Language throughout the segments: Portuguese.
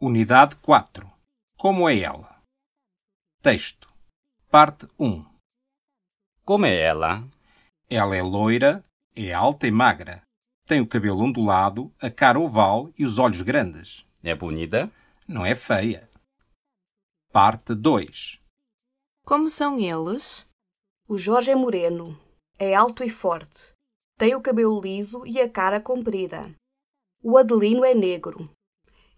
Unidade 4. Como é ela? Texto. Parte 1. Como é ela? Ela é loira, é alta e magra. Tem o cabelo ondulado, a cara oval e os olhos grandes. É bonita? Não é feia. Parte 2. Como são eles? O Jorge é moreno, é alto e forte, tem o cabelo liso e a cara comprida. O Adelino é negro.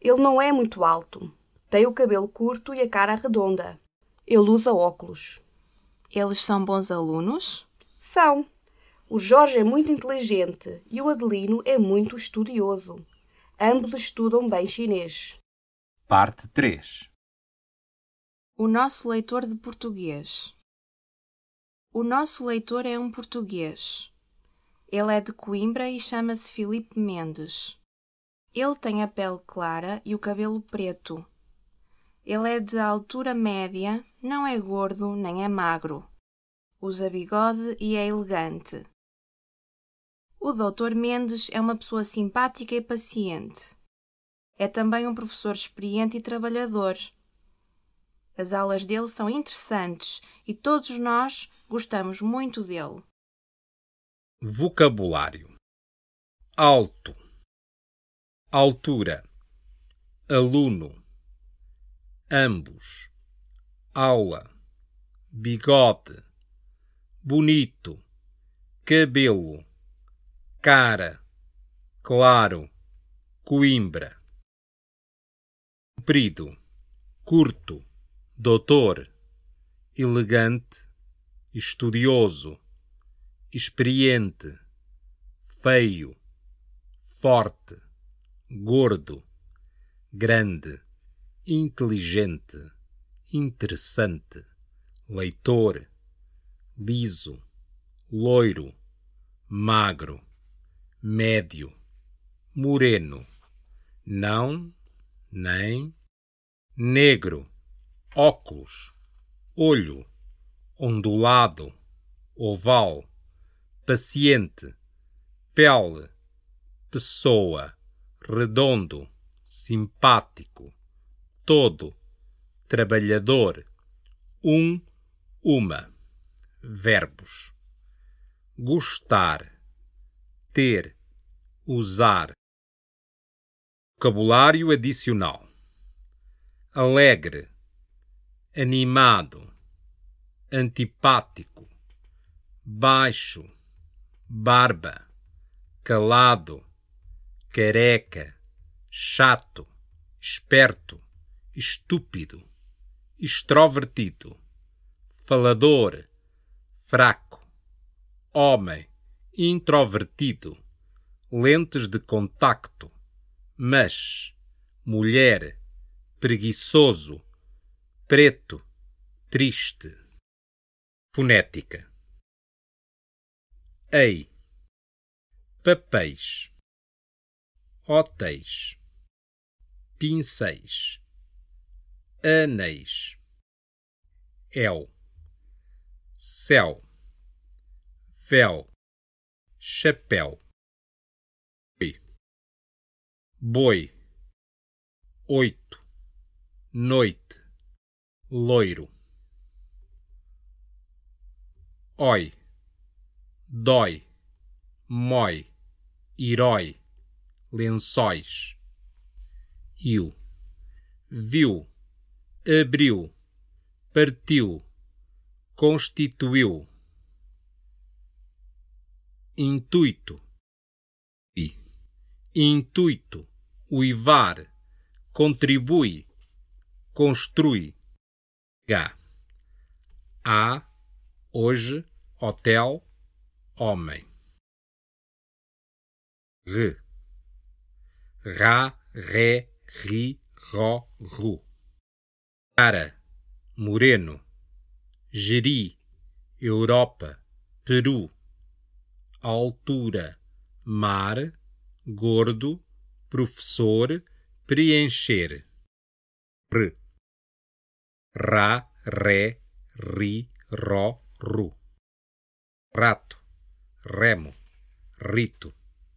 Ele não é muito alto, tem o cabelo curto e a cara redonda. Ele usa óculos. Eles são bons alunos? São. O Jorge é muito inteligente e o Adelino é muito estudioso. Ambos estudam bem chinês. Parte 3. O nosso leitor de português. O nosso leitor é um português. Ele é de Coimbra e chama-se Filipe Mendes. Ele tem a pele clara e o cabelo preto. Ele é de altura média, não é gordo nem é magro. Usa bigode e é elegante. O Dr. Mendes é uma pessoa simpática e paciente. É também um professor experiente e trabalhador. As aulas dele são interessantes e todos nós gostamos muito dele. Vocabulário: alto, altura, aluno, ambos, aula, bigode, bonito, cabelo, cara, claro, Coimbra, comprido, curto, doutor, elegante, estudioso, experiente, feio, forte, gordo, grande, inteligente, interessante, leitor, liso, loiro, magro, médio, moreno, não, nem, negro, óculos, olho, ondulado, oval, paciente, pele, pessoa, redondo, simpático, todo, trabalhador, um, uma. Verbos: gostar, ter, usar. Vocabulário adicional: alegre, animado, antipático, baixo, barba, calado, careca, chato, esperto, estúpido, extrovertido, falador, fraco, homem, introvertido, lentes de contacto, mas, mulher, preguiçoso, preto, triste. Fonética. Ei. Papéis. Hotéis. Pinceis. Anéis. El. Céu. Véu. Chapéu. Boi. Boi. Oito. Noite. Loiro. Oi dói, mói, herói, lençóis. Iu, viu, abriu, partiu, constituiu. Intuito, e, intuito, uivar, contribui, construi. H. A, hoje, hotel, homem. R. Ra, ré, ri, ro, ru. Cara, moreno. Geri, Europa, Peru. Altura, mar, gordo, professor, preencher. R. Ra, ré, ri, ro, ru. Rato remo, rito,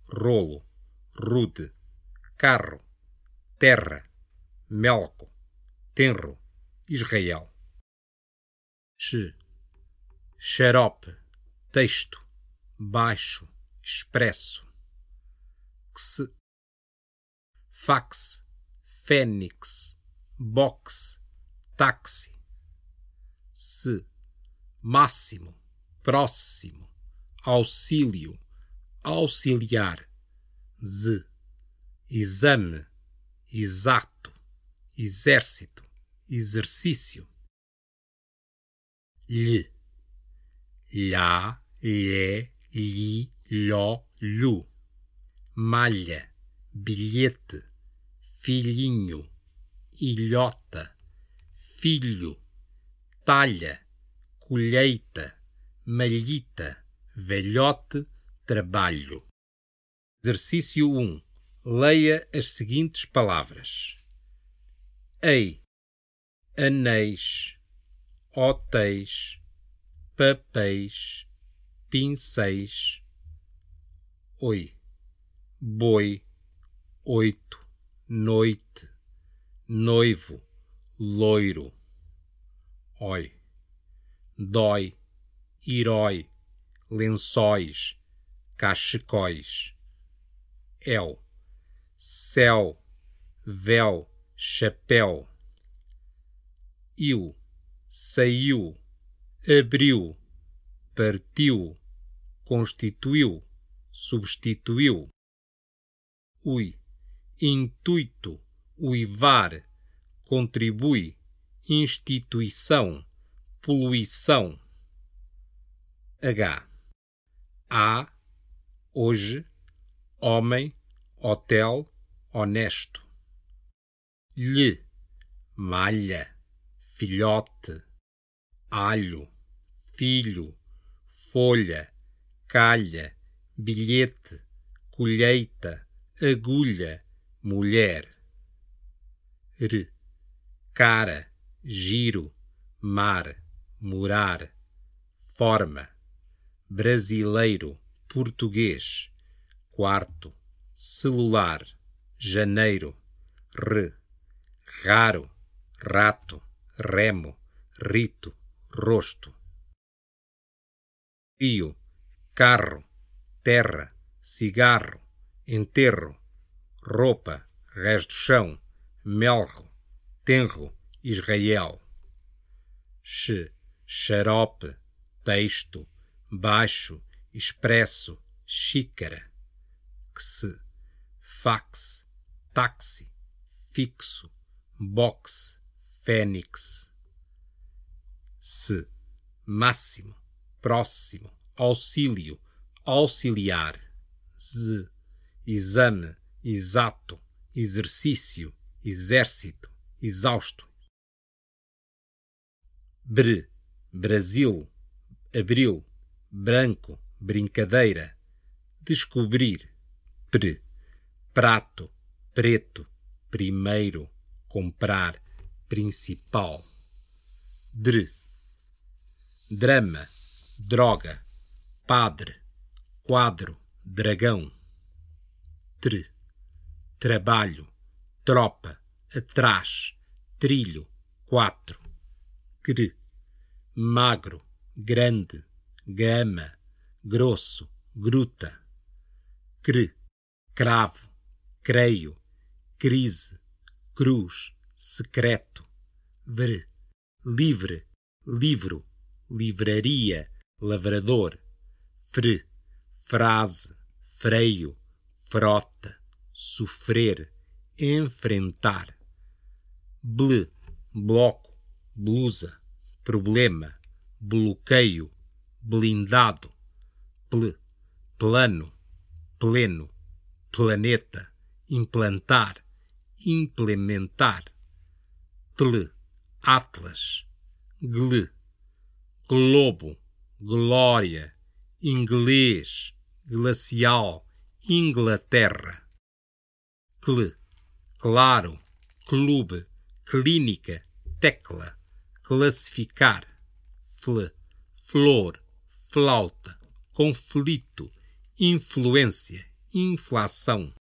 rolo, rude, carro, terra, melco, tenro, Israel. X. Xarope, texto, baixo, expresso. X. Fax, fênix, box, táxi. S. Máximo, próximo, auxílio, auxiliar. Z. Exame, exato, exército, exercício. Lhe, lhá, lhe, li, lhó, lhu. Malha, bilhete, filhinho, ilhota, filho, talha, colheita, malhita, velhote, trabalho. Exercício 1. Leia as seguintes palavras: Ei, anéis, hotéis, papéis, pincéis. Oi, boi, oito, noite, noivo, loiro. Oi, dói, herói, lençóis, cachecóis. El, céu, véu, chapéu. Il, saiu, abriu, partiu, constituiu, substituiu. Ui, intuito, uivar, contribui, instituição, poluição. H. A, hoje, homem, hotel, honesto. Lhe, malha, filhote, alho, filho, folha, calha, bilhete, colheita, agulha, mulher. R. Cara, giro, mar, morar, forma, brasileiro, português, quarto, celular, janeiro, re, raro, rato, remo, rito, rosto. Rio, carro, terra, cigarro, enterro, roupa, rés do chão, melro, tenro, Israel. X, xarope, texto, baixo, expresso, xícara. X, fax, táxi, fixo, box, fênix. S, máximo, próximo, auxílio, auxiliar. Z, exame, exato, exercício, exército, exausto. Br, Brasil, abril, branco, brincadeira, descobrir. Pr, prato, preto, primeiro, comprar, principal. Dr, drama, droga, padre, quadro, dragão. Tr, trabalho, tropa, atrás, trilho, quatro. Gr, magro, grande, gama, grosso, gruta. Cr, cravo, creio, crise, cruz, secreto. Vr, livre, livro, livraria, lavrador. Fr, frase, freio, frota, sofrer, enfrentar. Bl, bloco, blusa, problema, bloqueio, blindado. Pl, plano, pleno, planeta, implantar, implementar. Tl, atlas. Gl, globo, glória, inglês, glacial, Inglaterra. Cl, claro, clube, clínica, tecla, classificar. Fl, flor, flauta, conflito, influência, inflação.